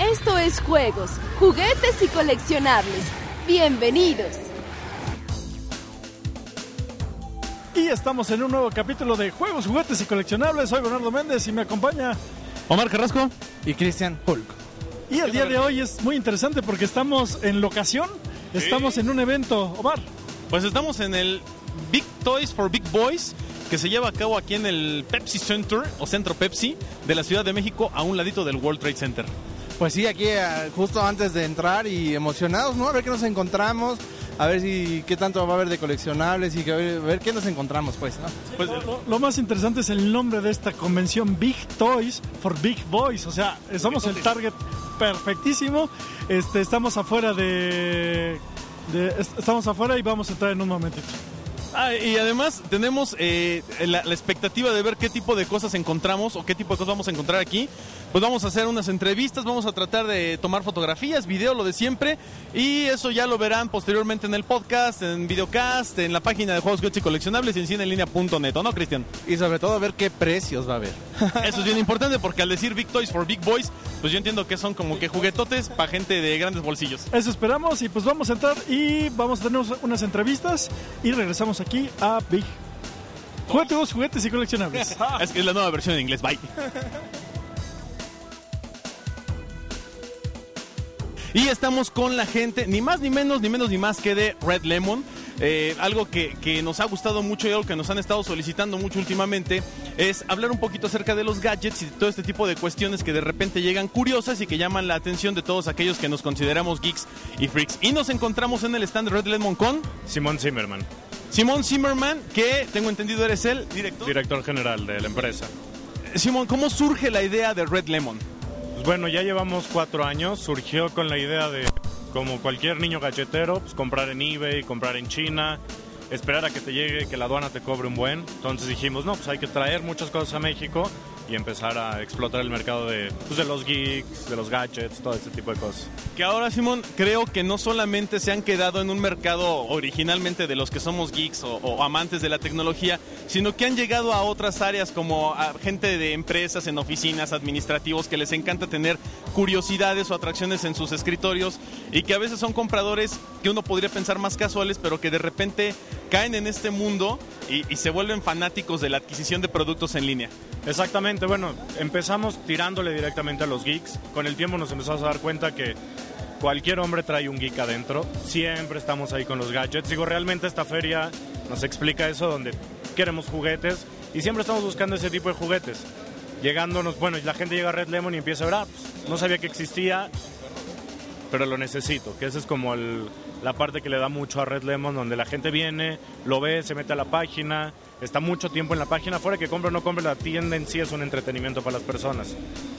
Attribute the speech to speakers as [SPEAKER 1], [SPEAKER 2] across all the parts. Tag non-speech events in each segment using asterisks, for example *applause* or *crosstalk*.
[SPEAKER 1] Esto es juegos, juguetes y coleccionables. Bienvenidos.
[SPEAKER 2] Y estamos en un nuevo capítulo de Juegos, Juguetes y Coleccionables. Soy Bernardo Méndez y me acompaña
[SPEAKER 3] Omar Carrasco.
[SPEAKER 4] y Christian Hulk.
[SPEAKER 2] Y el día de hoy es muy interesante porque estamos en locación, estamos en un evento. Omar,
[SPEAKER 3] Pues estamos en el Big Toys for Big Boys que se lleva a cabo aquí en el Pepsi Center o Centro Pepsi de la Ciudad de México a un ladito del World Trade Center.
[SPEAKER 4] Pues sí, aquí eh, justo antes de entrar y emocionados, ¿no? A ver qué nos encontramos, a ver si qué tanto va a haber de coleccionables y que a ver, a ver qué nos encontramos, pues, ¿no?
[SPEAKER 3] Pues
[SPEAKER 2] lo, lo más interesante es el nombre de esta convención, Big Toys for Big Boys. O sea, somos el target perfectísimo. Este, estamos afuera de, de- est- Estamos afuera y vamos a entrar en un momentito.
[SPEAKER 3] Ah, y además tenemos eh, la, la expectativa de ver qué tipo de cosas encontramos o qué tipo de cosas vamos a encontrar aquí. Pues vamos a hacer unas entrevistas, vamos a tratar de tomar fotografías, video, lo de siempre. Y eso ya lo verán posteriormente en el podcast, en videocast, en la página de Juegos, Juguetes y Coleccionables y en cineenlinea.net, ¿o no, Cristian?
[SPEAKER 4] Y sobre todo a ver qué precios va a haber. *laughs*
[SPEAKER 3] Eso es bien importante porque al decir Big Toys for Big Boys, pues yo entiendo que son como que juguetotes para gente de grandes bolsillos.
[SPEAKER 2] Eso esperamos y pues vamos a entrar y vamos a tener unas entrevistas y regresamos aquí a Big Juguetes, Juguetes y Coleccionables. *laughs*
[SPEAKER 3] Es que es la nueva versión en inglés, bye. *laughs* Y estamos con la gente, ni más ni menos, ni menos ni más que de Red Lemon. Eh, algo que, que nos ha gustado mucho y algo que nos han estado solicitando mucho últimamente es hablar un poquito acerca de los gadgets y de todo este tipo de cuestiones que de repente llegan curiosas y que llaman la atención de todos aquellos que nos consideramos geeks y freaks. Y nos encontramos en el stand de Red Lemon con
[SPEAKER 5] Simón Zimmerman,
[SPEAKER 3] Simón Zimmerman, que tengo entendido eres el director.
[SPEAKER 5] director general de la empresa.
[SPEAKER 3] Simón, ¿cómo surge la idea de Red Lemon?
[SPEAKER 5] Pues bueno, ya llevamos cuatro años. Surgió con la idea de, como cualquier niño galletero, pues comprar en eBay, comprar en China, esperar a que te llegue, que la aduana te cobre un buen. Entonces dijimos, no, pues hay que traer muchas cosas a México y empezar a explotar el mercado de, pues, de los geeks, de los gadgets, todo este tipo de cosas.
[SPEAKER 3] Que ahora, Simón, creo que no solamente se han quedado en un mercado originalmente de los que somos geeks o, amantes de la tecnología, sino que han llegado a otras áreas como gente de empresas, en oficinas, administrativos, que les encanta tener curiosidades o atracciones en sus escritorios y que a veces son compradores que uno podría pensar más casuales, pero que de repente caen en este mundo y, se vuelven fanáticos de la adquisición de productos en línea.
[SPEAKER 5] Exactamente, bueno, empezamos tirándole directamente a los geeks. Con el tiempo nos empezamos a dar cuenta que cualquier hombre trae un geek adentro. Siempre estamos ahí con los gadgets. Digo, realmente esta feria nos explica eso, donde queremos juguetes y siempre estamos buscando ese tipo de juguetes. Llegándonos, bueno, la gente llega a Red Lemon y empieza a ver, ah, pues, no sabía que existía, pero lo necesito, que esa es como el- la parte que le da mucho a Red Lemon, donde la gente viene, lo ve, se mete a la página, está mucho tiempo en la página, fuera que compre o no compre, la tienda en sí es un entretenimiento para las personas.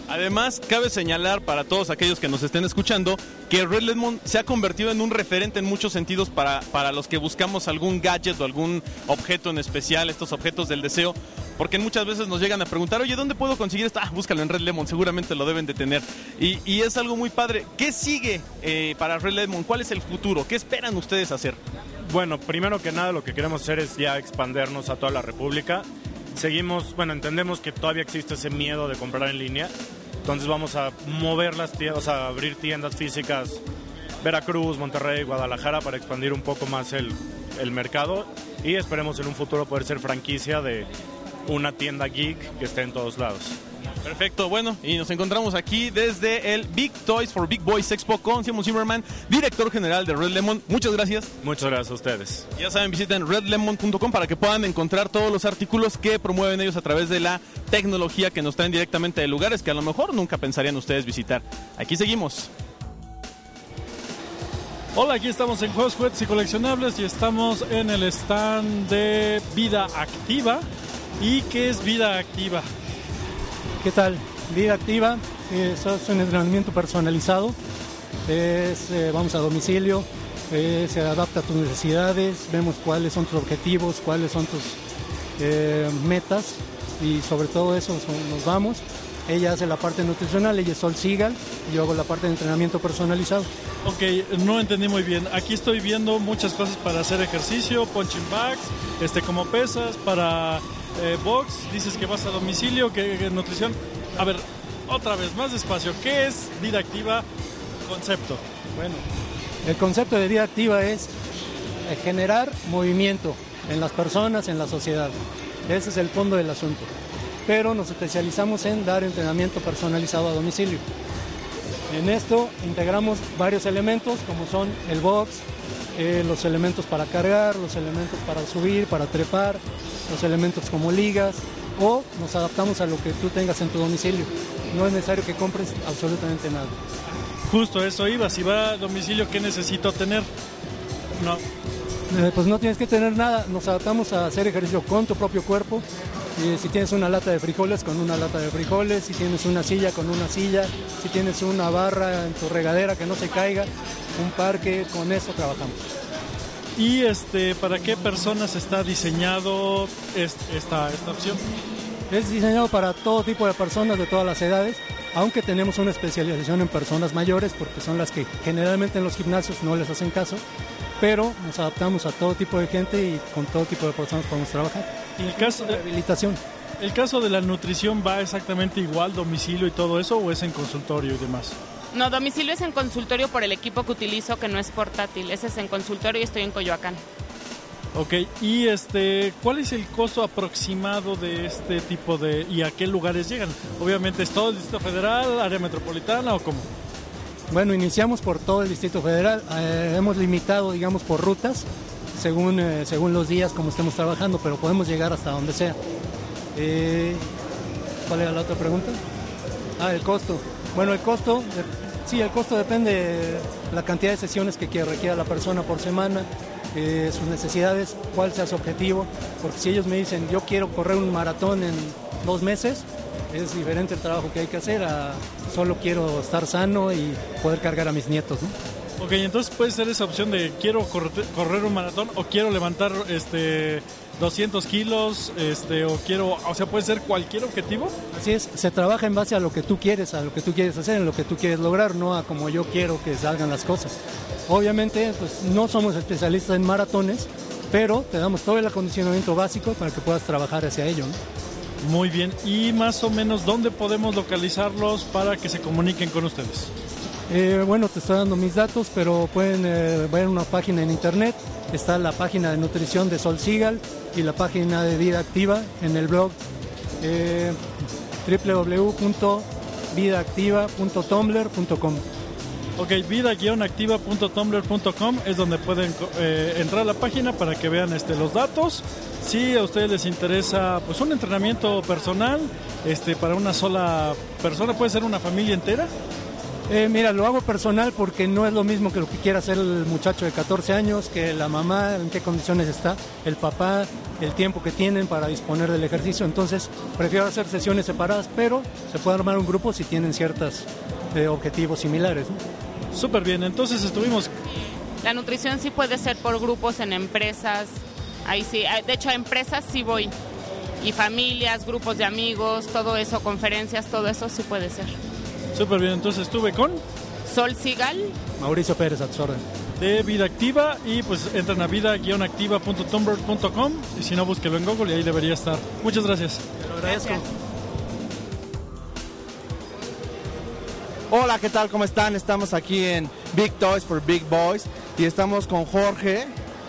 [SPEAKER 3] Además, cabe señalar para todos aquellos que nos estén escuchando que Red Lemon se ha convertido en un referente en muchos sentidos para, para los que buscamos algún gadget o algún objeto en especial, estos objetos del deseo, porque muchas veces nos llegan a preguntar, oye, ¿dónde puedo conseguir esto? Ah, búscalo en Red Lemon, seguramente lo deben de tener. Y, es algo muy padre. ¿Qué sigue eh, para Red Lemon? ¿Cuál es el futuro? ¿Qué esperan ustedes hacer?
[SPEAKER 5] Bueno, primero que nada lo que queremos hacer es ya expandernos a toda la República. Seguimos, bueno, entendemos que todavía existe ese miedo de comprar en línea, entonces vamos a mover las tiendas, a abrir tiendas físicas, Veracruz, Monterrey, Guadalajara, para expandir un poco más el, el mercado y esperemos en un futuro poder ser franquicia de una tienda geek que esté en todos lados.
[SPEAKER 3] Perfecto, bueno, y nos encontramos aquí desde el Big Toys for Big Boys Expo con Simon Zimmerman, director general de Red Lemon. Muchas gracias.
[SPEAKER 5] Muchas gracias a ustedes.
[SPEAKER 3] Ya saben, visiten redlemon.com para que puedan encontrar todos los artículos que promueven ellos a través de la tecnología que nos traen directamente de lugares que a lo mejor nunca pensarían ustedes visitar. Aquí seguimos.
[SPEAKER 2] Hola, aquí estamos en Juegos, Juguetes y Coleccionables y estamos en el stand de Vida Activa. ¿Y qué es Vida Activa?
[SPEAKER 6] ¿Qué tal? Vida activa, eh, es un entrenamiento personalizado, eh, vamos a domicilio, eh, se adapta a tus necesidades, vemos cuáles son tus objetivos, cuáles son tus eh, metas y sobre todo eso nos vamos. Ella hace la parte nutricional, ella es Sol Sigal, yo hago la parte de entrenamiento personalizado.
[SPEAKER 2] Ok, no entendí muy bien. Aquí estoy viendo muchas cosas para hacer ejercicio, punching bags, este, como pesas, para eh, box. Dices que vas a domicilio, que, que nutrición. A ver, otra vez, más despacio. ¿Qué es vida activa? Concepto.
[SPEAKER 6] Bueno, el concepto de vida activa es eh, generar movimiento en las personas, en la sociedad. Ese es el fondo del asunto. Pero nos especializamos en dar entrenamiento personalizado a domicilio. En esto integramos varios elementos como son el box, eh, los elementos para cargar, los elementos para subir, para trepar, los elementos como ligas o nos adaptamos a lo que tú tengas en tu domicilio. No es necesario que compres absolutamente nada.
[SPEAKER 2] Justo eso iba, si va a domicilio, ¿qué necesito tener? No.
[SPEAKER 6] Eh, pues no tienes que tener nada, nos adaptamos a hacer ejercicio con tu propio cuerpo. Si tienes una lata de frijoles, con una lata de frijoles, si tienes una silla, con una silla, si tienes una barra en tu regadera que no se caiga, un parque, con eso trabajamos.
[SPEAKER 2] ¿Y este, para qué personas está diseñado esta, esta opción?
[SPEAKER 6] Es diseñado para todo tipo de personas de todas las edades, aunque tenemos una especialización en personas mayores, porque son las que generalmente en los gimnasios no les hacen caso, pero nos adaptamos a todo tipo de gente y con todo tipo de personas podemos trabajar.
[SPEAKER 2] ¿Y el caso de
[SPEAKER 6] rehabilitación?
[SPEAKER 2] ¿El caso de la nutrición va exactamente igual, domicilio y todo eso, o es en consultorio y demás?
[SPEAKER 7] No, domicilio es en consultorio por el equipo que utilizo, que no es portátil. Ese es en consultorio y estoy en Coyoacán.
[SPEAKER 2] Ok, y este, ¿cuál es el costo aproximado de este tipo de y a qué lugares llegan? Obviamente es todo el Distrito Federal, área metropolitana o cómo?
[SPEAKER 6] Bueno, iniciamos por todo el Distrito Federal. Eh, hemos limitado, digamos, por rutas, según, eh, según los días como estemos trabajando, pero podemos llegar hasta donde sea. Eh, ¿Cuál era la otra pregunta? Ah, el costo. Bueno, el costo, sí, el costo depende de la cantidad de sesiones que requiera la persona por semana, eh, sus necesidades, cuál sea su objetivo, porque si ellos me dicen yo quiero correr un maratón en dos meses, es diferente el trabajo que hay que hacer a solo quiero estar sano y poder cargar a mis nietos. ¿no?
[SPEAKER 2] Ok, entonces puede ser esa opción de quiero correr, un maratón o quiero levantar este 200 kilos, este, o quiero, o sea, puede ser cualquier objetivo.
[SPEAKER 6] Así es, se trabaja en base a lo que tú quieres, a lo que tú quieres hacer, en lo que tú quieres lograr, no a como yo quiero que salgan las cosas. Obviamente, pues no somos especialistas en maratones, pero te damos todo el acondicionamiento básico para que puedas trabajar hacia ello.
[SPEAKER 2] Muy bien, y más o menos, ¿dónde podemos localizarlos para que se comuniquen con ustedes?
[SPEAKER 6] Eh, bueno, te estoy dando mis datos, pero pueden eh, ver una página en internet. Está la página de nutrición de Sol Sigal y la página de vida activa en el blog eh, www.vidaactiva.tumblr.com.
[SPEAKER 2] Ok, vida-activa.tumblr.com es donde pueden eh, entrar a la página para que vean este, los datos. Si a ustedes les interesa pues un entrenamiento personal este, para una sola persona, puede ser una familia entera.
[SPEAKER 6] Eh, mira, lo hago personal porque no es lo mismo que lo que quiera hacer el muchacho de 14 años, que la mamá, en qué condiciones está, el papá, el tiempo que tienen para disponer del ejercicio. Entonces, prefiero hacer sesiones separadas, pero se puede armar un grupo si tienen ciertos eh, objetivos similares.
[SPEAKER 2] Súper bien, entonces estuvimos...
[SPEAKER 7] La nutrición sí puede ser por grupos en empresas, ahí sí, ah, de hecho a empresas sí voy, y familias, grupos de amigos, todo eso, conferencias, todo eso sí puede ser.
[SPEAKER 2] Súper bien, entonces estuve con...
[SPEAKER 7] Sol Sigal.
[SPEAKER 6] Mauricio Pérez, a
[SPEAKER 2] De Vida Activa y pues entran a vida-activa.tumblr.com y si no, búsquelo en Google y ahí debería estar. Muchas gracias.
[SPEAKER 6] Te lo agradezco.
[SPEAKER 4] Hola, ¿qué tal? ¿Cómo están? Estamos aquí en Big Toys for Big Boys y estamos con Jorge,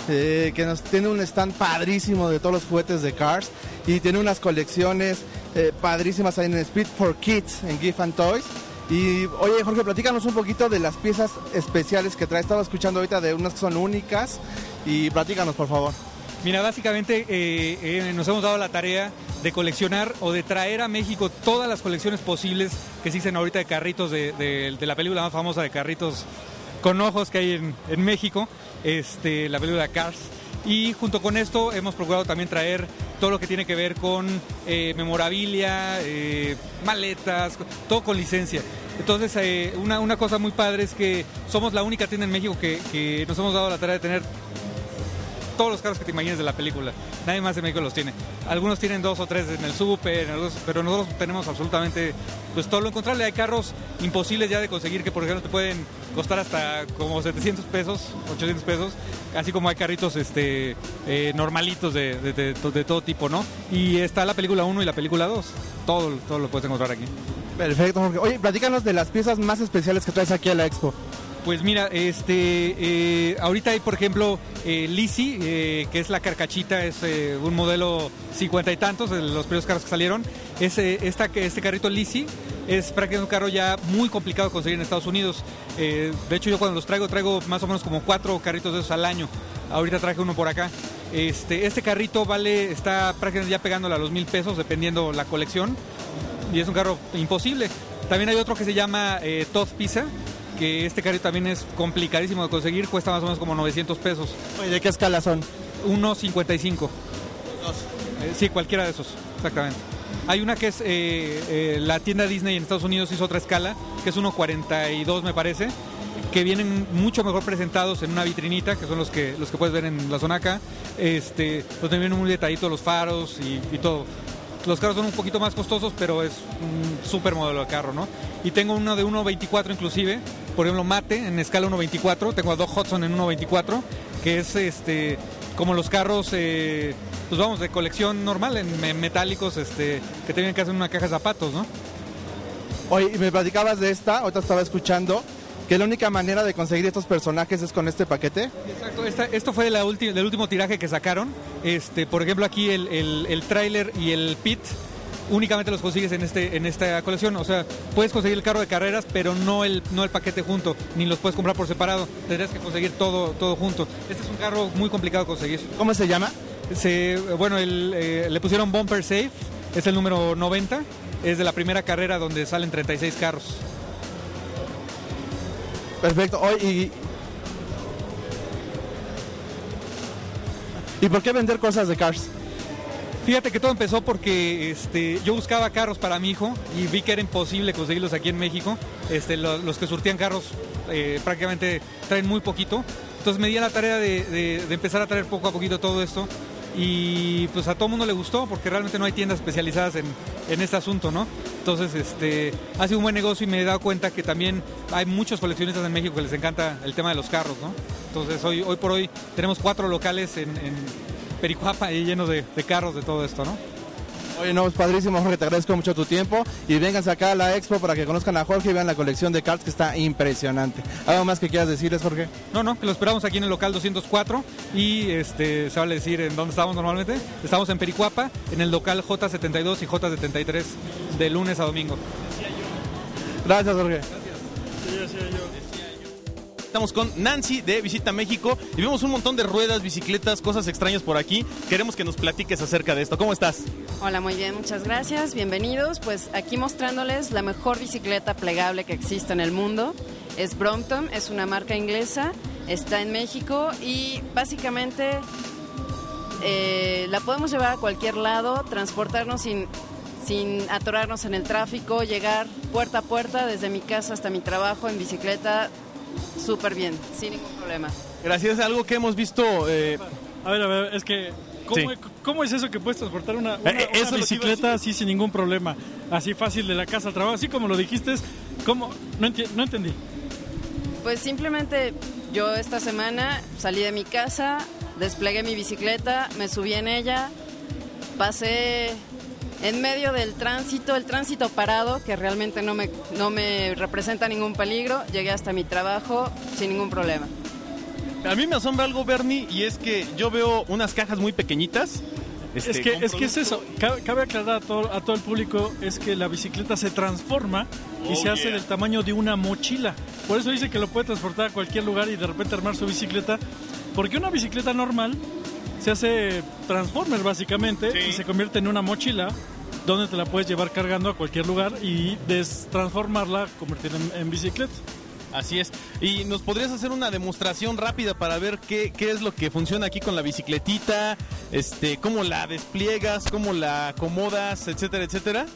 [SPEAKER 4] eh, que nos tiene un stand padrísimo de todos los juguetes de Cars y tiene unas colecciones eh, padrísimas ahí en Speed for Kids en Gift and Toys. Y oye Jorge, platícanos un poquito de las piezas especiales que trae. Estaba escuchando ahorita de unas que son únicas y platícanos por favor.
[SPEAKER 8] Mira, básicamente eh, eh, nos hemos dado la tarea de coleccionar o de traer a México todas las colecciones posibles que existen ahorita de carritos de, la película más famosa de carritos con ojos que hay en, México, este, la película Cars. Y junto con esto hemos procurado también traer todo lo que tiene que ver con eh, memorabilia, maletas, todo con licencia. Entonces, una, cosa muy padre es que somos la única tienda en México que nos hemos dado la tarea de tener todos los carros que te imagines de la película. Nadie más en México los tiene. Algunos tienen dos o tres en el súper, pero nosotros tenemos absolutamente pues todo lo encontrable. Hay carros imposibles ya de conseguir que por ejemplo te pueden costar hasta como 700 pesos, 800 pesos, así como hay carritos este eh, normalitos de, todo tipo, ¿no? Y está la película 1 y la película 2. Todo, todo lo puedes encontrar aquí.
[SPEAKER 4] Perfecto, Jorge. Oye, platícanos de las piezas más especiales que traes aquí a la expo.
[SPEAKER 8] Pues mira, este, eh, ahorita hay por ejemplo eh, Lisi, eh, que es la carcachita, es eh, un modelo cincuenta y tantos, de los primeros carros que salieron. Este carrito Lisi es prácticamente un carro ya muy complicado de conseguir en Estados Unidos. De hecho yo cuando los traigo, traigo más o menos como cuatro carritos de esos al año. Ahorita traje uno por acá. Este, este carrito vale, está prácticamente ya pegándole a los mil pesos, dependiendo la colección. Y es un carro imposible. También hay otro que se llama Todd Pizza, que este carrito también es complicadísimo de conseguir, cuesta más o menos como 900 pesos.
[SPEAKER 4] Oye, ¿de qué escala son?
[SPEAKER 8] 1.55. Eh, sí, cualquiera de esos, exactamente. Hay una que es, eh, eh, la tienda Disney en Estados Unidos hizo otra escala, que es 1.42 me parece, que vienen mucho mejor presentados en una vitrinita, que son los que, los que puedes ver en la zona acá. Este, donde vienen muy detalladitos los faros y, y todo. Los carros son un poquito más costosos, pero es un súper modelo de carro, ¿no? Y tengo uno de 1.24 inclusive, por ejemplo, Mate en escala 1.24, tengo a Doc Hudson en 1.24, que es este como los carros, eh, pues vamos, de colección normal, en me- metálicos, este, que te vienen casi en una caja de zapatos, ¿no?
[SPEAKER 4] Oye, y me platicabas de esta, ahorita estaba escuchando, que la única manera de conseguir estos personajes es con este paquete.
[SPEAKER 8] Exacto, esta- esto fue la ulti- del último tiraje que sacaron. Este, por ejemplo, aquí el, el, el tráiler y el pit únicamente los consigues en este en esta colección. O sea, puedes conseguir el carro de carreras, pero no el no el paquete junto, ni los puedes comprar por separado. Tendrías que conseguir todo todo junto. Este es un carro muy complicado de conseguir.
[SPEAKER 4] ¿Cómo se llama?
[SPEAKER 8] Se, bueno, el, eh, le pusieron Bumper Safe, es el número 90, es de la primera carrera donde salen 36 carros.
[SPEAKER 4] Perfecto. Oye, y... ¿Y por qué vender cosas de Cars?
[SPEAKER 8] Fíjate que todo empezó porque este, yo buscaba carros para mi hijo y vi que era imposible conseguirlos aquí en México. Este, lo- los que surtían carros eh, prácticamente traen muy poquito. Entonces me di a la tarea de, de- de empezar a traer poco a poquito todo esto. Y pues a todo mundo le gustó porque realmente no hay tiendas especializadas en, en este asunto, ¿no? Entonces este, ha sido un buen negocio y me he dado cuenta que también hay muchos coleccionistas en México que les encanta el tema de los carros, ¿no? Entonces hoy, hoy por hoy tenemos cuatro locales en, en Pericuapa y llenos de, de carros de todo esto, ¿no?
[SPEAKER 4] Oye, no, es padrísimo, Jorge, te agradezco mucho tu tiempo y vénganse acá a la expo para que conozcan a Jorge y vean la colección de Cars que está impresionante. ¿Algo más que quieras decirles, Jorge?
[SPEAKER 8] No, no, que lo esperamos aquí en el local 204 y este se vale decir en dónde estamos normalmente. Estamos en Pericuapa, en el local J72 y J73 de lunes a domingo.
[SPEAKER 4] Gracias, Jorge.
[SPEAKER 3] Estamos con Nancy de Visita México y vemos un montón de ruedas, bicicletas, cosas extrañas por aquí. Queremos que nos platiques acerca de esto. ¿Cómo estás?
[SPEAKER 9] Hola, muy bien, muchas gracias. Bienvenidos. Pues aquí mostrándoles la mejor bicicleta plegable que existe en el mundo. Es Brompton, es una marca inglesa, está en México y básicamente eh, la podemos llevar a cualquier lado, transportarnos sin, sin atorarnos en el tráfico, llegar puerta a puerta desde mi casa hasta mi trabajo en bicicleta súper bien, sin ningún problema.
[SPEAKER 3] Gracias, algo que hemos visto. eh,
[SPEAKER 2] A ver, a ver, es que. ¿Cómo,
[SPEAKER 3] Sí.
[SPEAKER 2] cómo es eso que puedes transportar una, una-
[SPEAKER 3] Eh,
[SPEAKER 2] una bicicleta así sin ningún problema? Así fácil de la casa al trabajo, así como lo dijiste. ¿Cómo? No, enti- no entendí.
[SPEAKER 9] Pues simplemente yo esta semana salí de mi casa, desplegué mi bicicleta, me subí en ella, pasé en medio del tránsito, el tránsito parado, que realmente no me, no me representa ningún peligro, llegué hasta mi trabajo sin ningún problema.
[SPEAKER 3] a mí me asombra algo, Bernie, y es que yo veo unas cajas muy pequeñitas. este,
[SPEAKER 2] es que, es que es eso. Cabe, cabe aclarar a todo, a todo el público es que la bicicleta se transforma y
[SPEAKER 3] Oh,
[SPEAKER 2] se hace
[SPEAKER 3] yeah.
[SPEAKER 2] del tamaño de una mochila. Por eso dice que lo puede transportar a cualquier lugar y de repente armar su bicicleta. Porque una bicicleta normal se hace transformer básicamente
[SPEAKER 3] Sí.
[SPEAKER 2] y se convierte en una mochila donde te la puedes llevar cargando a cualquier lugar y destransformarla, convertirla en, en bicicleta.
[SPEAKER 3] Así es. ¿Y nos podrías hacer una demostración rápida para ver qué, qué es lo que funciona aquí con la bicicletita? Este, cómo la despliegas, cómo la acomodas, etcétera, etcétera.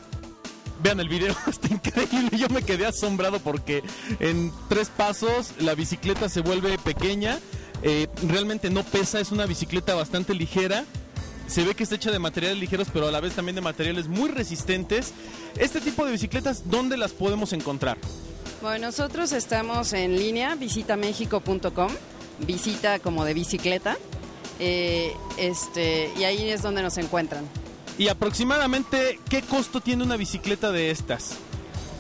[SPEAKER 3] Vean el video, *laughs* está increíble. Yo me quedé asombrado porque en tres pasos la bicicleta se vuelve pequeña. Eh, realmente no pesa, es una bicicleta bastante ligera. Se ve que está hecha de materiales ligeros, pero a la vez también de materiales muy resistentes. Este tipo de bicicletas, ¿dónde las podemos encontrar?
[SPEAKER 9] Bueno, nosotros estamos en línea, visitamexico.com, visita como de bicicleta, eh, este, y ahí es donde nos encuentran.
[SPEAKER 3] ¿Y aproximadamente qué costo tiene una bicicleta de estas?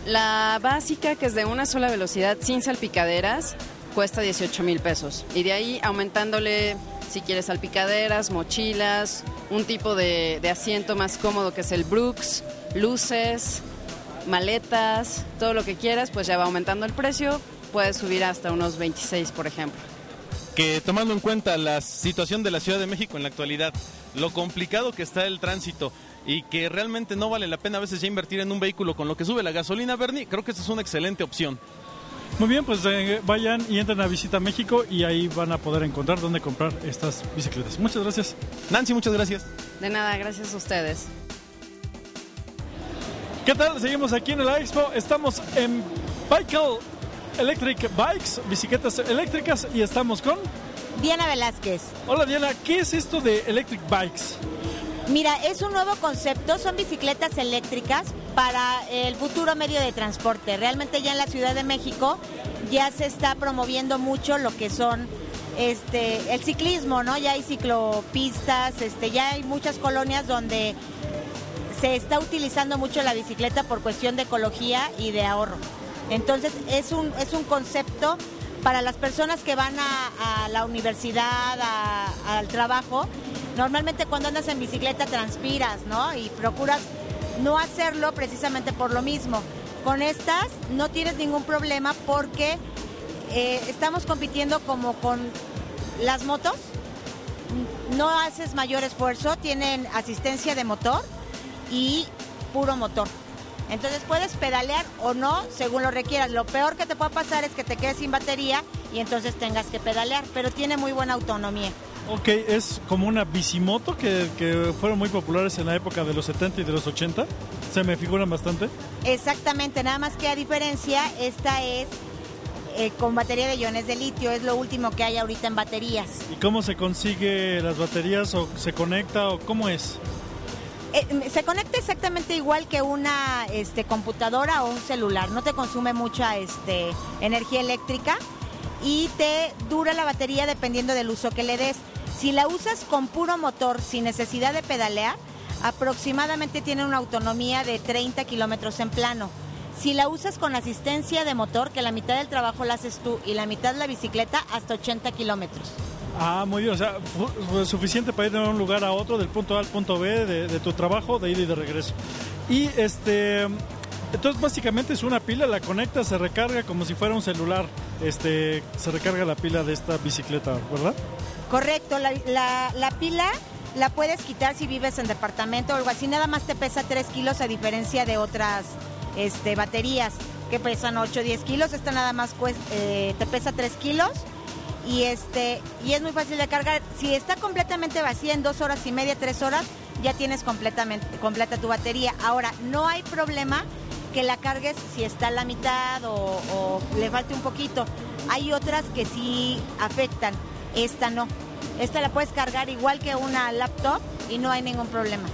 [SPEAKER 9] La básica, que es de una sola velocidad sin salpicaderas, cuesta 18 mil pesos. Y de ahí aumentándole, si quieres salpicaderas, mochilas, un tipo de, asiento más cómodo que es el Brooks, luces, maletas, todo lo que quieras, pues ya va aumentando el precio. Puedes subir hasta unos 26, por ejemplo.
[SPEAKER 3] Que tomando en cuenta la situación de la Ciudad de México en la actualidad, lo complicado que está el tránsito y que realmente no vale la pena a veces ya invertir en un vehículo con lo que sube la gasolina, Bernie, creo que esta es una excelente opción.
[SPEAKER 2] Muy bien, pues eh, vayan y entren a Visita México y ahí van a poder encontrar dónde comprar estas bicicletas. Muchas gracias.
[SPEAKER 3] Nancy, muchas gracias.
[SPEAKER 9] De nada, gracias a ustedes.
[SPEAKER 2] ¿Qué tal? Seguimos aquí en el Expo. Estamos en Bicycle Electric Bikes, bicicletas eléctricas, y estamos con
[SPEAKER 10] Diana Velázquez.
[SPEAKER 2] Hola Diana, ¿qué es esto de Electric Bikes?
[SPEAKER 10] Mira, es un nuevo concepto, son bicicletas eléctricas para el futuro medio de transporte. Realmente ya en la Ciudad de México ya se está promoviendo mucho lo que son este el ciclismo, ¿no? Ya hay ciclopistas, este ya hay muchas colonias donde se está utilizando mucho la bicicleta por cuestión de ecología y de ahorro. Entonces es un, es un concepto para las personas que van a, la universidad, al trabajo. Normalmente cuando andas en bicicleta transpiras, ¿no? Y procuras no hacerlo precisamente por lo mismo. Con estas no tienes ningún problema porque eh, estamos compitiendo como con las motos. No haces mayor esfuerzo, tienen asistencia de motor y puro motor. Entonces puedes pedalear o no según lo requieras. Lo peor que te puede pasar es que te quedes sin batería y entonces tengas que pedalear, pero tiene muy buena autonomía.
[SPEAKER 2] Ok, es como una bicimoto que, que fueron muy populares en la época de los 70 y de los 80. Se me figuran bastante.
[SPEAKER 10] Exactamente, nada más que a diferencia, esta es eh, con batería de iones de litio, es lo último que hay ahorita en baterías.
[SPEAKER 2] ¿Y cómo se consigue las baterías o se conecta o cómo es?
[SPEAKER 10] Eh, se conecta exactamente igual que una este, computadora o un celular, no te consume mucha este, energía eléctrica y te dura la batería dependiendo del uso que le des. Si la usas con puro motor sin necesidad de pedalear, aproximadamente tiene una autonomía de 30 kilómetros en plano. Si la usas con asistencia de motor, que la mitad del trabajo la haces tú y la mitad la bicicleta, hasta 80 kilómetros.
[SPEAKER 2] Ah, muy bien, o sea, suficiente para ir de un lugar a otro, del punto A al punto B de, de tu trabajo, de ida y de regreso. Y este, entonces básicamente es una pila, la conecta, se recarga como si fuera un celular, este, se recarga la pila de esta bicicleta, ¿verdad?
[SPEAKER 10] Correcto, la, la- la pila la puedes quitar si vives en departamento o algo así, nada más te pesa 3 kilos a diferencia de otras este, baterías que pesan 8 o 10 kilos, esta nada más eh, te pesa 3 kilos y, este, y es muy fácil de cargar. Si está completamente vacía en dos horas y media, tres horas, ya tienes completamente, completa tu batería. Ahora, no hay problema que la cargues si está a la mitad o, o le falte un poquito. Hay otras que sí afectan, esta no. Esta la puedes cargar igual que una laptop y no hay ningún problema.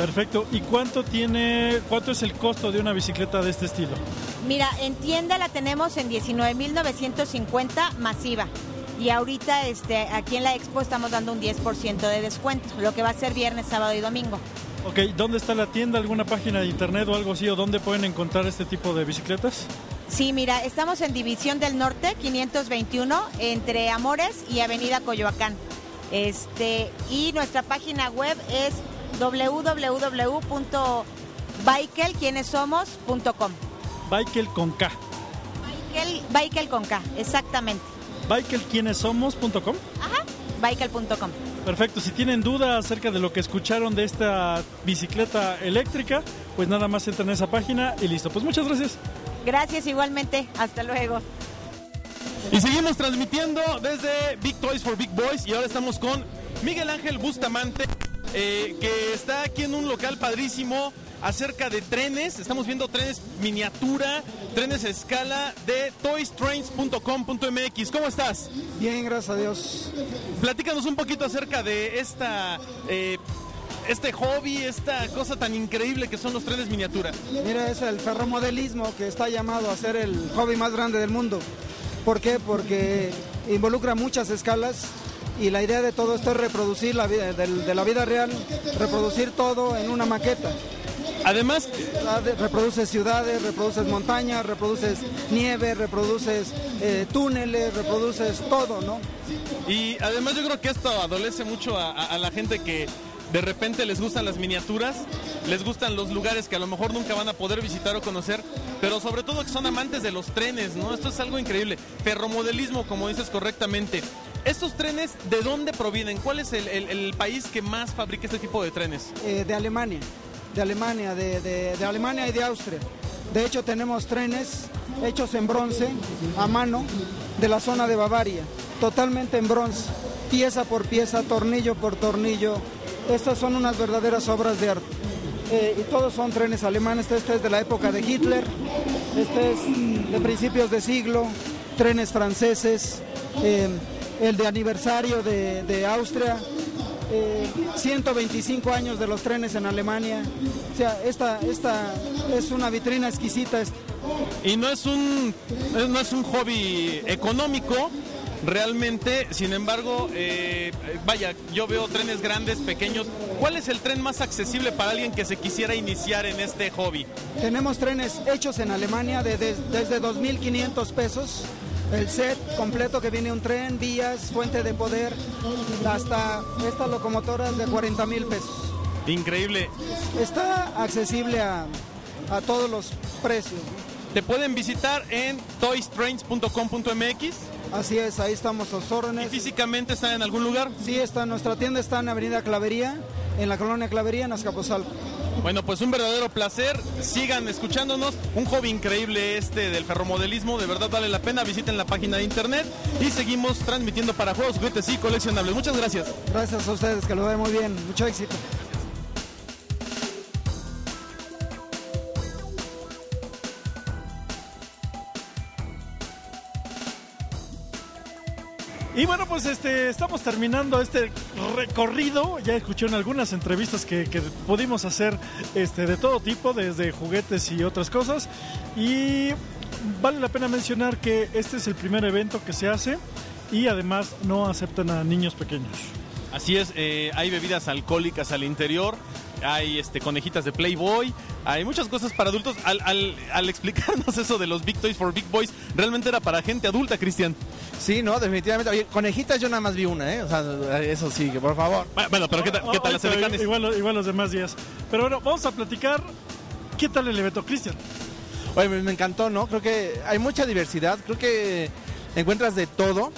[SPEAKER 2] Perfecto. ¿Y cuánto tiene, cuánto es el costo de una bicicleta de este estilo?
[SPEAKER 10] Mira, en tienda la tenemos en 19.950 masiva. Y ahorita este, aquí en la expo estamos dando un 10% de descuento, lo que va a ser viernes, sábado y domingo.
[SPEAKER 2] Ok, ¿dónde está la tienda? ¿Alguna página de internet o algo así? ¿O dónde pueden encontrar este tipo de bicicletas?
[SPEAKER 10] Sí, mira, estamos en División del Norte, 521, entre Amores y Avenida Coyoacán. Este, y nuestra página web es www.bikel.com.
[SPEAKER 2] Bikel con K.
[SPEAKER 10] Bikel, Bikel con K, exactamente.
[SPEAKER 2] Bikelquienesomos.com.
[SPEAKER 10] Ajá, bikel.com.
[SPEAKER 2] Perfecto, si tienen duda acerca de lo que escucharon de esta bicicleta eléctrica, pues nada más entran a esa página y listo. Pues muchas gracias.
[SPEAKER 10] Gracias igualmente, hasta luego.
[SPEAKER 3] Y seguimos transmitiendo desde Big Toys for Big Boys y ahora estamos con Miguel Ángel Bustamante, eh, que está aquí en un local padrísimo acerca de trenes. Estamos viendo trenes miniatura, trenes a escala de toystrains.com.mx. ¿Cómo estás?
[SPEAKER 11] Bien, gracias a Dios.
[SPEAKER 3] Platícanos un poquito acerca de esta... eh, este hobby, esta cosa tan increíble que son los trenes miniatura.
[SPEAKER 11] Mira, es el ferromodelismo que está llamado a ser el hobby más grande del mundo. ¿Por qué? Porque involucra muchas escalas y la idea de todo esto es reproducir la vida, de, la vida real, reproducir todo en una maqueta.
[SPEAKER 3] Además,
[SPEAKER 11] reproduces ciudades, reproduces montañas, reproduces nieve, reproduces eh, túneles, reproduces todo, ¿no?
[SPEAKER 3] Y además yo creo que esto adolece mucho a, la gente que de repente les gustan las miniaturas, les gustan los lugares que a lo mejor nunca van a poder visitar o conocer, pero sobre todo que son amantes de los trenes, ¿no? Esto es algo increíble. Ferromodelismo, como dices correctamente. ¿Estos trenes de dónde provienen? ¿Cuál es el, país que más fabrica este tipo de trenes?
[SPEAKER 11] Eh, de Alemania, de Alemania, de, de Alemania y de Austria. De hecho tenemos trenes hechos en bronce, a mano, de la zona de Bavaria totalmente en bronce, pieza por pieza, tornillo por tornillo. Estas son unas verdaderas obras de arte. Eh, y todos son trenes alemanes, este es de la época de Hitler, este es de principios de siglo, trenes franceses, eh, el de aniversario de, Austria, 125 eh, años de los trenes en Alemania. O sea, esta, esta es una vitrina exquisita.
[SPEAKER 3] Y no es un, no es un hobby económico, realmente. Sin embargo, eh, vaya, yo veo trenes grandes, pequeños. ¿Cuál es el tren más accesible para alguien que se quisiera iniciar en este hobby?
[SPEAKER 11] Tenemos trenes hechos en Alemania de, desde 2.500 pesos. El set completo que viene un tren, vías, fuente de poder, hasta estas locomotoras de 40 mil pesos.
[SPEAKER 3] Increíble.
[SPEAKER 11] Está accesible a, a todos los precios.
[SPEAKER 3] Te pueden visitar en toystrains.com.mx
[SPEAKER 11] Así es, ahí estamos los órdenes.
[SPEAKER 3] ¿Y físicamente está en algún lugar?
[SPEAKER 11] Sí, está, nuestra tienda está en Avenida Clavería, en la colonia Clavería, en Azcapotzalco.
[SPEAKER 3] Bueno, pues un verdadero placer. Sigan escuchándonos. Un hobby increíble este del ferromodelismo. De verdad vale la pena. Visiten la página de internet y seguimos transmitiendo para juegos, juguetes y coleccionables. Muchas gracias.
[SPEAKER 11] Gracias a ustedes, que lo vean muy bien. Mucho éxito.
[SPEAKER 2] Y bueno, pues este, estamos terminando este recorrido. Ya escucharon algunas entrevistas que, pudimos hacer este, de todo tipo, desde juguetes y otras cosas. Y vale la pena mencionar que este es el primer evento que se hace y además no aceptan a niños pequeños.
[SPEAKER 3] Así es, eh, hay bebidas alcohólicas al interior, hay este, conejitas de Playboy, hay muchas cosas para adultos. Al, al, explicarnos *laughs* eso de los Big Toys for Big Boys, realmente era para gente adulta, Cristian.
[SPEAKER 4] Sí, no, definitivamente. Oye, conejitas yo nada más vi una, ¿eh? O sea, eso sí, que por favor.
[SPEAKER 3] Bueno, pero ¿qué, tal, ¿qué tal las?
[SPEAKER 2] Igual, igual los demás días. Pero bueno, vamos a platicar. ¿Qué tal el evento, Cristian?
[SPEAKER 4] Oye, me encantó, ¿no? Creo que hay mucha diversidad. Creo que encuentras de todo.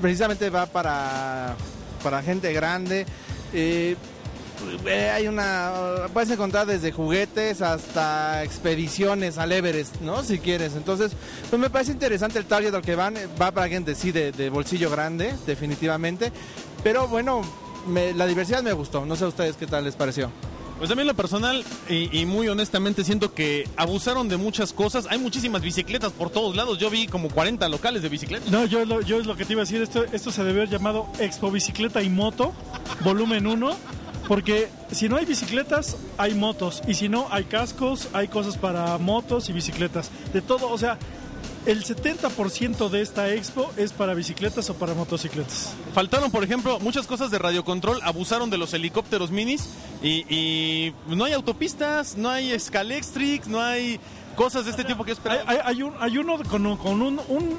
[SPEAKER 4] Precisamente va para, para gente grande. Eh, hay una, puedes encontrar desde juguetes hasta expediciones al Everest, ¿no? Si quieres. Entonces, pues me parece interesante el target al que van, va para gente sí de, bolsillo grande, definitivamente. Pero bueno, la diversidad me gustó. No sé a ustedes qué tal les pareció.
[SPEAKER 3] Pues también lo personal y, muy honestamente siento que abusaron de muchas cosas. Hay muchísimas bicicletas por todos lados. Yo vi como 40 locales de bicicletas.
[SPEAKER 2] No, yo, es lo que te iba a decir. Esto, esto se debe haber llamado Expo Bicicleta y Moto, volumen 1 porque si no hay bicicletas, hay motos. Y si no, hay cascos, hay cosas para motos y bicicletas. De todo, o sea, el 70% de esta expo es para bicicletas o para motocicletas.
[SPEAKER 3] Faltaron, por ejemplo, muchas cosas de radiocontrol, abusaron de los helicópteros minis y, no hay autopistas, no hay Scalextric, no hay cosas de este tipo que esperar.
[SPEAKER 2] Hay, un, hay uno con, un, un,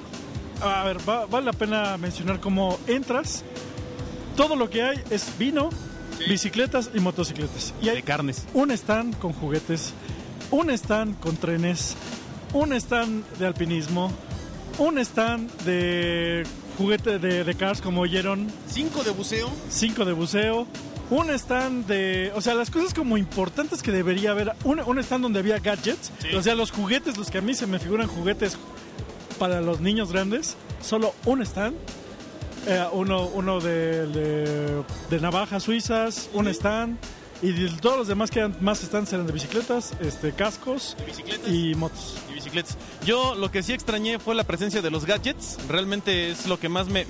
[SPEAKER 2] A ver, vale la pena mencionar cómo entras. Todo lo que hay es vino, bicicletas y motocicletas. Y hay
[SPEAKER 3] de carnes.
[SPEAKER 2] Un stand con juguetes, un stand con trenes, un stand de alpinismo, un stand de juguete de, cars como oyeron.
[SPEAKER 3] Cinco de buceo.
[SPEAKER 2] Cinco de buceo. Un stand de. O sea, las cosas como importantes que debería haber. Un, un stand donde había gadgets. O sea, los juguetes, los que a mí se me figuran juguetes para los niños grandes. Solo un stand eh, uno uno de, de, navajas suizas, un stand. Y todos los demás que eran más stands eran de bicicletas, este, cascos y motos.
[SPEAKER 3] Y bicicletas. Yo lo que sí extrañé fue la presencia de los gadgets. Realmente es lo que más me,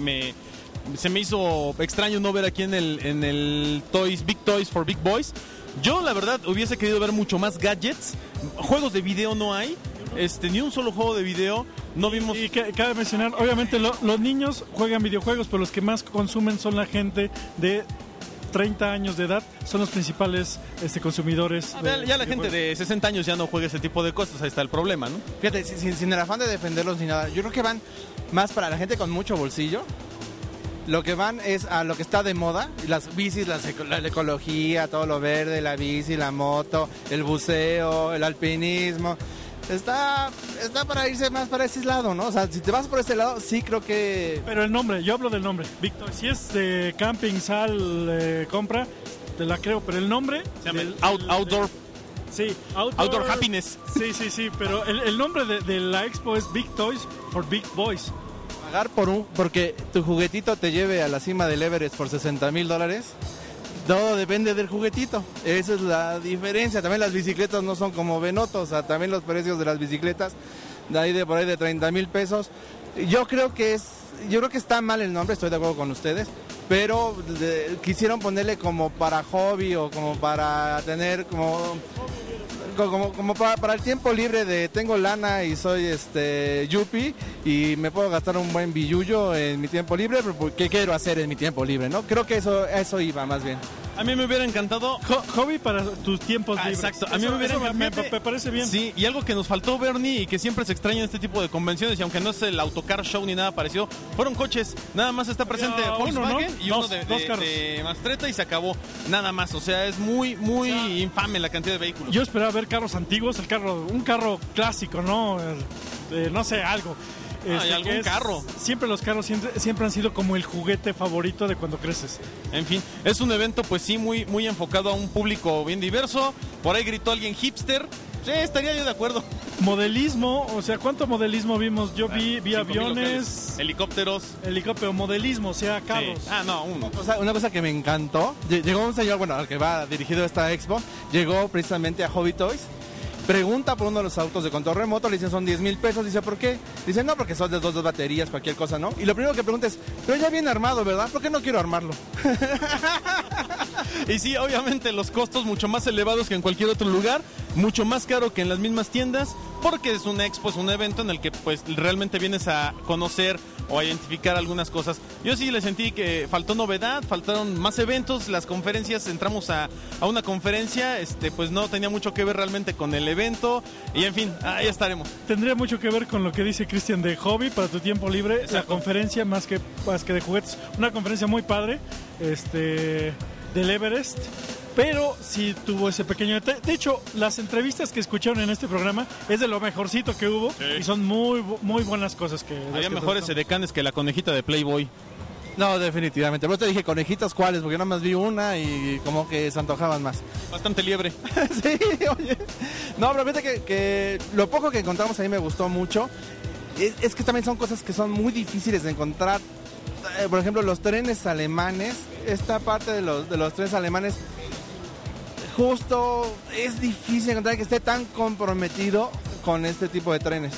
[SPEAKER 3] se me hizo extraño no ver aquí en el, en el Toys, Big Toys for Big Boys. Yo la verdad hubiese querido ver mucho más gadgets. Juegos de video no hay. Este, ni un solo juego de video. No vimos.
[SPEAKER 2] Y, que, cabe mencionar, obviamente los niños juegan videojuegos, pero los que más consumen son la gente de 30 años de edad son los principales este, consumidores.
[SPEAKER 3] A ver,
[SPEAKER 2] de
[SPEAKER 3] ya la gente de 60 años ya no juega ese tipo de cosas, ahí está el problema, ¿no?
[SPEAKER 4] Fíjate, sin, sin- el afán de defenderlos ni nada, yo creo que van más para la gente con mucho bolsillo. Lo que van es a lo que está de moda, las bicis, las eco- la, ecología, todo lo verde, la bici, la moto, el buceo, el alpinismo. Está, está para irse más para ese lado, ¿no? O sea, si te vas por ese lado, sí creo que...
[SPEAKER 2] Pero el nombre, yo hablo del nombre. Víctor, si es de camping, sal, eh, compra, te la creo, pero el nombre...
[SPEAKER 3] Se llama
[SPEAKER 2] del-
[SPEAKER 3] Out- Outdoor,
[SPEAKER 2] Sí, outdoor,
[SPEAKER 3] Outdoor Happiness.
[SPEAKER 2] Sí, sí, sí, pero el, el nombre de, de la expo es Big Toys for Big Boys.
[SPEAKER 4] pagar por un porque tu juguetito te lleve a la cima del Everest por 60 mil dólares todo depende del juguetito. Esa es la diferencia. También las bicicletas no son como Benoto o sea también los precios de las bicicletas de ahí de por ahí de 30 mil pesos. Yo creo que es yo creo que está mal el nombre estoy de acuerdo con ustedes pero quisieron ponerle como para hobby o como para tener como como, como para, para el tiempo libre de tengo lana y soy este yuppie y me puedo gastar un buen billuyo en mi tiempo libre, pero ¿qué quiero hacer en mi tiempo libre? no Creo que eso, eso iba más bien.
[SPEAKER 3] A mí me hubiera encantado
[SPEAKER 2] Jo- hobby para tus tiempos
[SPEAKER 3] Ah,
[SPEAKER 2] libres.
[SPEAKER 3] Exacto, a mí
[SPEAKER 2] Eso-
[SPEAKER 3] me, hubiera
[SPEAKER 2] me,
[SPEAKER 3] encantado.
[SPEAKER 2] me- me parece bien.
[SPEAKER 3] Sí, y algo que nos faltó, Bernie, y que siempre se extraña en este tipo de convenciones, y aunque no es el autocar show ni nada parecido, fueron coches. Nada más está presente
[SPEAKER 2] Había uno,
[SPEAKER 3] Volkswagen
[SPEAKER 2] ¿no?
[SPEAKER 3] y uno
[SPEAKER 2] Dos-
[SPEAKER 3] de,
[SPEAKER 2] dos
[SPEAKER 3] de-
[SPEAKER 2] carros.
[SPEAKER 3] de Mastreta y se acabó. Nada más, o sea, es muy, muy infame la cantidad de vehículos.
[SPEAKER 2] Yo esperaba ver carros antiguos, el carro, un carro clásico, ¿no? Eh, eh, no sé, algo.
[SPEAKER 3] Ah,
[SPEAKER 2] que
[SPEAKER 3] algún carro.
[SPEAKER 2] Siempre los carros siempre, siempre han sido como el juguete favorito de cuando creces.
[SPEAKER 3] En fin, es un evento pues sí muy, muy enfocado a un público bien diverso. Por ahí gritó alguien hipster. Sí, estaría yo de acuerdo.
[SPEAKER 2] Modelismo, o sea, ¿cuánto modelismo vimos? Yo vi, vi
[SPEAKER 3] 5,000
[SPEAKER 2] aviones,
[SPEAKER 3] locales, helicópteros.
[SPEAKER 2] helicóptero, modelismo, o sea, carros.
[SPEAKER 3] Sí. Ah, no, uno.
[SPEAKER 4] O sea, una cosa que me encantó, lle- llegó un señor, bueno, al que va dirigido a esta expo, llegó precisamente a Hobby Toys, pregunta por uno de los autos de control remoto, le dicen son 10 mil pesos, dice, ¿por qué? Dice, no, porque son de dos, dos baterías, cualquier cosa, ¿no? Y lo primero que pregunta es, pero ya viene armado, ¿verdad? ¿Por qué no quiero armarlo? *laughs*
[SPEAKER 3] Y sí, obviamente los costos mucho más elevados que en cualquier otro lugar, mucho más caro que en las mismas tiendas, porque es un expo, es un evento en el que pues realmente vienes a conocer o a identificar algunas cosas. Yo sí le sentí que faltó novedad, faltaron más eventos, las conferencias, entramos a, a una conferencia, este pues no tenía mucho que ver realmente con el evento y en fin, ahí estaremos.
[SPEAKER 2] Tendría mucho que ver con lo que dice Cristian de hobby para tu tiempo libre, la
[SPEAKER 3] Exacto.
[SPEAKER 2] conferencia más que, más que de juguetes. Una conferencia muy padre este, del Everest, pero sí tuvo ese pequeño detalle. De hecho, las entrevistas que escucharon en este programa es de lo mejorcito que hubo y son muy, muy buenas cosas que...
[SPEAKER 3] Había
[SPEAKER 2] que
[SPEAKER 3] mejores edecanes que la conejita de Playboy.
[SPEAKER 4] No, definitivamente. Pero te dije conejitas cuáles, porque nada más vi una y como que se antojaban más. *laughs*
[SPEAKER 3] Bastante liebre.
[SPEAKER 4] sí, oye. No, pero fíjate que, que lo poco que encontramos ahí me gustó mucho. Es, es que también son cosas que son muy difíciles de encontrar. Eh, por ejemplo, los trenes alemanes. Esta parte de los, de los trenes alemanes, justo es difícil encontrar que esté tan comprometido con este tipo de trenes.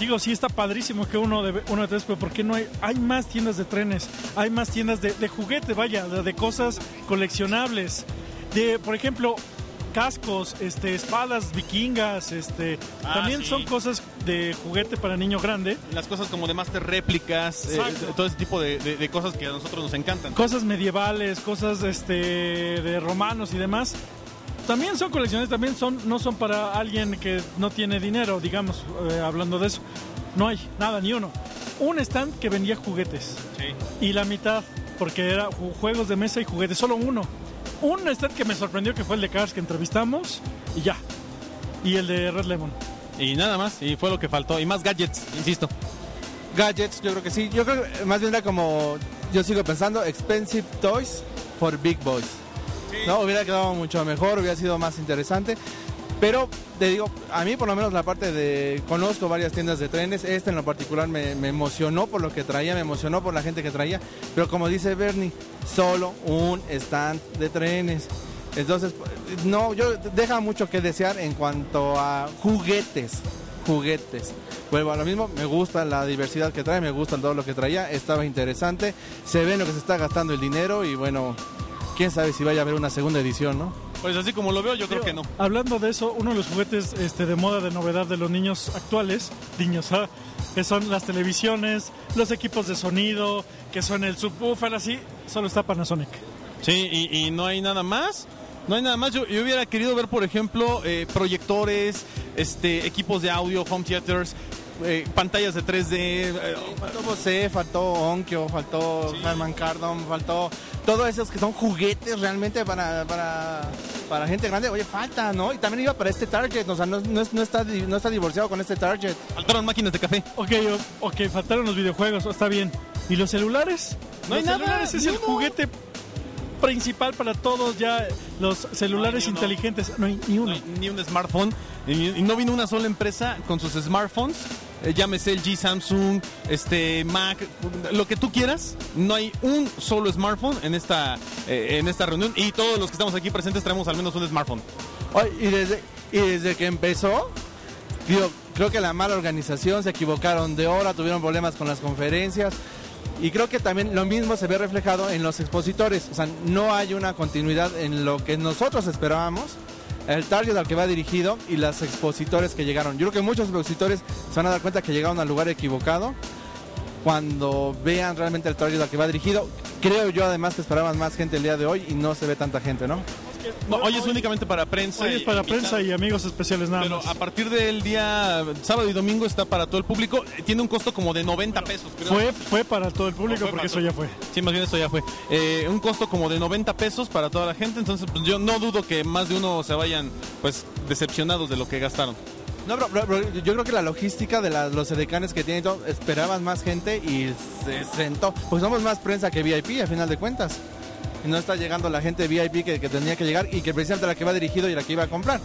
[SPEAKER 2] Digo, sí está padrísimo que uno de, uno de tres, pero ¿por qué no hay? Hay más tiendas de trenes, hay más tiendas de, de juguete, vaya, de, de cosas coleccionables. De, por ejemplo, cascos, este, espadas vikingas, este,
[SPEAKER 3] Ah,
[SPEAKER 2] también
[SPEAKER 3] sí.
[SPEAKER 2] son cosas de juguete para niño grande.
[SPEAKER 3] Las cosas como de Master réplicas, eh, todo ese tipo de, de- de cosas que a nosotros nos encantan.
[SPEAKER 2] Cosas medievales, cosas este, de romanos y demás. También son colecciones, también son, no son para alguien que no tiene dinero, digamos, eh, hablando de eso. No hay nada, ni uno. Un stand que vendía juguetes. Y la mitad, porque era ju- juegos de mesa y juguetes, solo uno. Un stand que me sorprendió que fue el de Cars que entrevistamos y ya. Y el de Red Lemon.
[SPEAKER 3] Y nada más, y fue lo que faltó. Y más gadgets, insisto.
[SPEAKER 4] Gadgets, yo creo que sí. Yo creo que más bien era como, yo sigo pensando, expensive toys for big boys. No, hubiera quedado mucho mejor, hubiera sido más interesante. Pero te digo, a mí por lo menos la parte de, conozco varias tiendas de trenes, esta en lo particular me, emocionó por lo que traía, me emocionó por la gente que traía, pero como dice Bernie, solo un stand de trenes. Entonces, no, yo deja mucho que desear en cuanto a juguetes, juguetes. Vuelvo a lo mismo, me gusta la diversidad que trae, me gusta todo lo que traía, estaba interesante, se ve en lo que se está gastando el dinero y bueno, quién sabe si vaya a haber una segunda edición, ¿no?
[SPEAKER 3] Pues así como lo veo, yo creo que no.
[SPEAKER 2] Hablando de eso, uno de los juguetes este, de moda, de novedad de los niños actuales, niños, ah, que son las televisiones, los equipos de sonido, que son el subwoofer, así, solo está Panasonic.
[SPEAKER 3] Sí, y, y no hay nada más. No hay nada más. Yo, yo hubiera querido ver, por ejemplo, eh, proyectores, este, equipos de audio, home theaters, eh, pantallas de 3D. eh,
[SPEAKER 4] Faltó Bose, faltó Onkyo, faltó Herman Kardon, faltó todos esos que son juguetes realmente para, para, para gente grande. Oye, falta, ¿no? Y también iba para este target, o sea, no, no es- no está, no está divorciado con este target.
[SPEAKER 3] Faltaron máquinas de café.
[SPEAKER 2] Ok, ok, faltaron los videojuegos, está bien. ¿Y los celulares?
[SPEAKER 3] No hay
[SPEAKER 2] los
[SPEAKER 3] nada,
[SPEAKER 2] celulares es
[SPEAKER 3] ni
[SPEAKER 2] el
[SPEAKER 3] uno.
[SPEAKER 2] juguete principal para todos ya los celulares
[SPEAKER 3] No
[SPEAKER 2] inteligentes. No hay ni uno.
[SPEAKER 3] No hay ni un smartphone. Y, no vino una sola empresa con sus smartphones. eh, llámese LG, Samsung, este, Mac, lo que tú quieras. No hay un solo smartphone en esta, eh, en esta reunión. Y todos los que estamos aquí presentes traemos al menos un smartphone.
[SPEAKER 4] Y, desde, y desde que empezó, digo, creo que la mala organización, se equivocaron de hora, tuvieron problemas con las conferencias. Y creo que también lo mismo se ve reflejado en los expositores. O sea, no hay una continuidad en lo que nosotros esperábamos, el target al que va dirigido y los expositores que llegaron. Yo creo que muchos expositores se van a dar cuenta que llegaron al lugar equivocado cuando vean realmente el target al que va dirigido. Creo yo además que esperaban más gente el día de hoy y no se ve tanta gente, ¿no?
[SPEAKER 3] No, hoy es únicamente para prensa.
[SPEAKER 2] Hoy es
[SPEAKER 3] y-
[SPEAKER 2] para prensa y amigos especiales nada
[SPEAKER 3] Pero
[SPEAKER 2] más.
[SPEAKER 3] a partir del día sábado y domingo está para todo el público. Eh, Tiene un costo como de 90 pesos. creo.
[SPEAKER 2] Fue, fue para todo el público porque eso ya fue.
[SPEAKER 3] Sí, más bien esto ya fue. Eh, un costo como de 90 pesos para toda la gente. Entonces, pues, yo no dudo que más de uno se vayan pues decepcionados de lo que gastaron.
[SPEAKER 4] No, pero yo creo que la logística de la- los edecanes que tienen y todo, esperaban más gente y se sentó. Pues somos más prensa que VIP, a final de cuentas. No está llegando la gente VIP que, que tenía que llegar y que precisamente la que va dirigido y la que iba a comprar.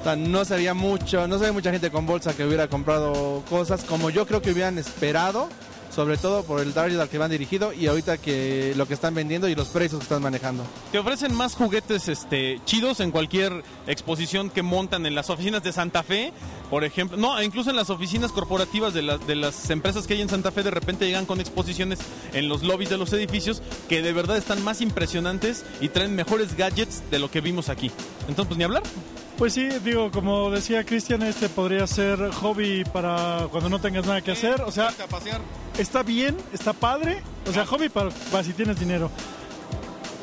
[SPEAKER 4] O sea, no se veía mucho, no se mucha gente con bolsa que hubiera comprado cosas como yo creo que hubieran esperado, sobre todo por el target al que van dirigido y ahorita que lo que están vendiendo y los precios que están manejando.
[SPEAKER 3] Te ofrecen más juguetes este, chidos en cualquier exposición que montan en las oficinas de Santa Fe, por ejemplo. No, incluso en las oficinas corporativas de, las de las empresas que hay en Santa Fe, de repente llegan con exposiciones en los lobbies de los edificios que de verdad están más impresionantes y traen mejores gadgets de lo que vimos aquí. Entonces, pues ni hablar.
[SPEAKER 2] Pues sí, digo, como decía Cristian, este podría ser hobby para cuando no tengas nada que hacer. O sea, está bien, está padre. O sea, hobby para, para si tienes dinero.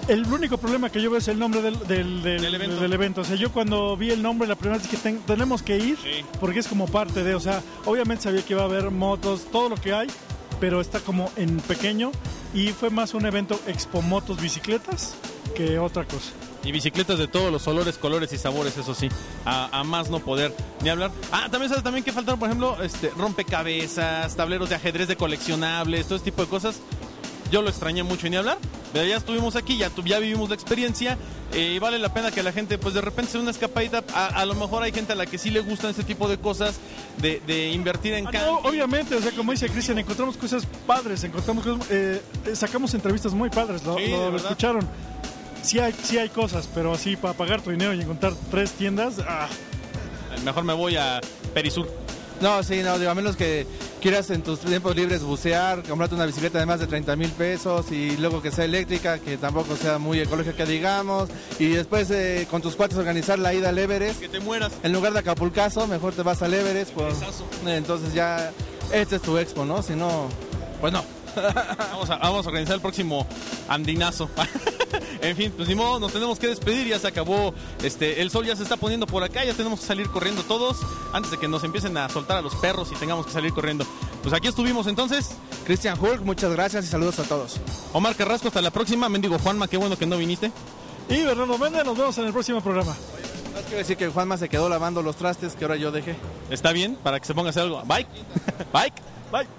[SPEAKER 2] El único problema que yo veo es el nombre del, del, del- del evento. O sea, yo cuando vi el nombre la primera vez dije, "Ten- tenemos que ir porque es como parte de, o sea, obviamente sabía que iba a haber motos, todo lo que hay, pero está como en pequeño y fue más un evento expo motos bicicletas que otra cosa.
[SPEAKER 3] Y bicicletas de todos los olores, colores y sabores, eso sí. A, a más no poder ni hablar. Ah, también sabes también que faltaron, por ejemplo, este, rompecabezas, tableros de ajedrez de coleccionables, todo ese tipo de cosas. Yo lo extrañé mucho y ni hablar. Pero ya estuvimos aquí, ya, tu- ya vivimos la experiencia eh, y vale la pena que la gente, pues de repente se dé una escapadita. A, a lo mejor hay gente a la que sí le gustan este tipo de cosas, de, de invertir en
[SPEAKER 2] Ah, no, obviamente, o sea, como dice Cristian, encontramos cosas padres, encontramos cosas, eh, eh, sacamos entrevistas muy padres, lo,
[SPEAKER 3] Sí, de
[SPEAKER 2] lo- lo
[SPEAKER 3] verdad.
[SPEAKER 2] escucharon. Sí hay, sí hay cosas, pero así para pagar tu dinero y encontrar tres tiendas, ah,
[SPEAKER 3] Mejor me voy a Perisur.
[SPEAKER 4] No, sí, no, digo, a menos que quieras en tus tiempos libres bucear, comprarte una bicicleta de más de 30 mil pesos y luego que sea eléctrica, que tampoco sea muy ecológica, digamos, y después eh, con tus cuates organizar la ida al Everest.
[SPEAKER 3] Que te mueras.
[SPEAKER 4] En lugar de Acapulcazo, mejor te vas al Everest. pues, entonces ya, este es tu expo, ¿no? Si no, pues no. *laughs*
[SPEAKER 3] Vamos a, vamos a organizar el próximo andinazo. *laughs* en fin, pues ni modo, nos tenemos que despedir, ya se acabó. Este, el sol ya se está poniendo por acá, ya tenemos que salir corriendo todos antes de que nos empiecen a soltar a los perros y tengamos que salir corriendo. Pues aquí estuvimos entonces.
[SPEAKER 4] Cristian Hulk, muchas gracias y saludos a todos.
[SPEAKER 3] Omar Carrasco, hasta la próxima. Mendigo Juanma, qué bueno que no viniste.
[SPEAKER 2] Y Bernardo Méndez, nos vemos en el próximo programa.
[SPEAKER 4] No quiero decir que Juanma se quedó lavando los trastes que ahora yo dejé.
[SPEAKER 3] ¿Está bien? Para que se ponga a hacer algo. Bye. *laughs* Bye.
[SPEAKER 2] Bye.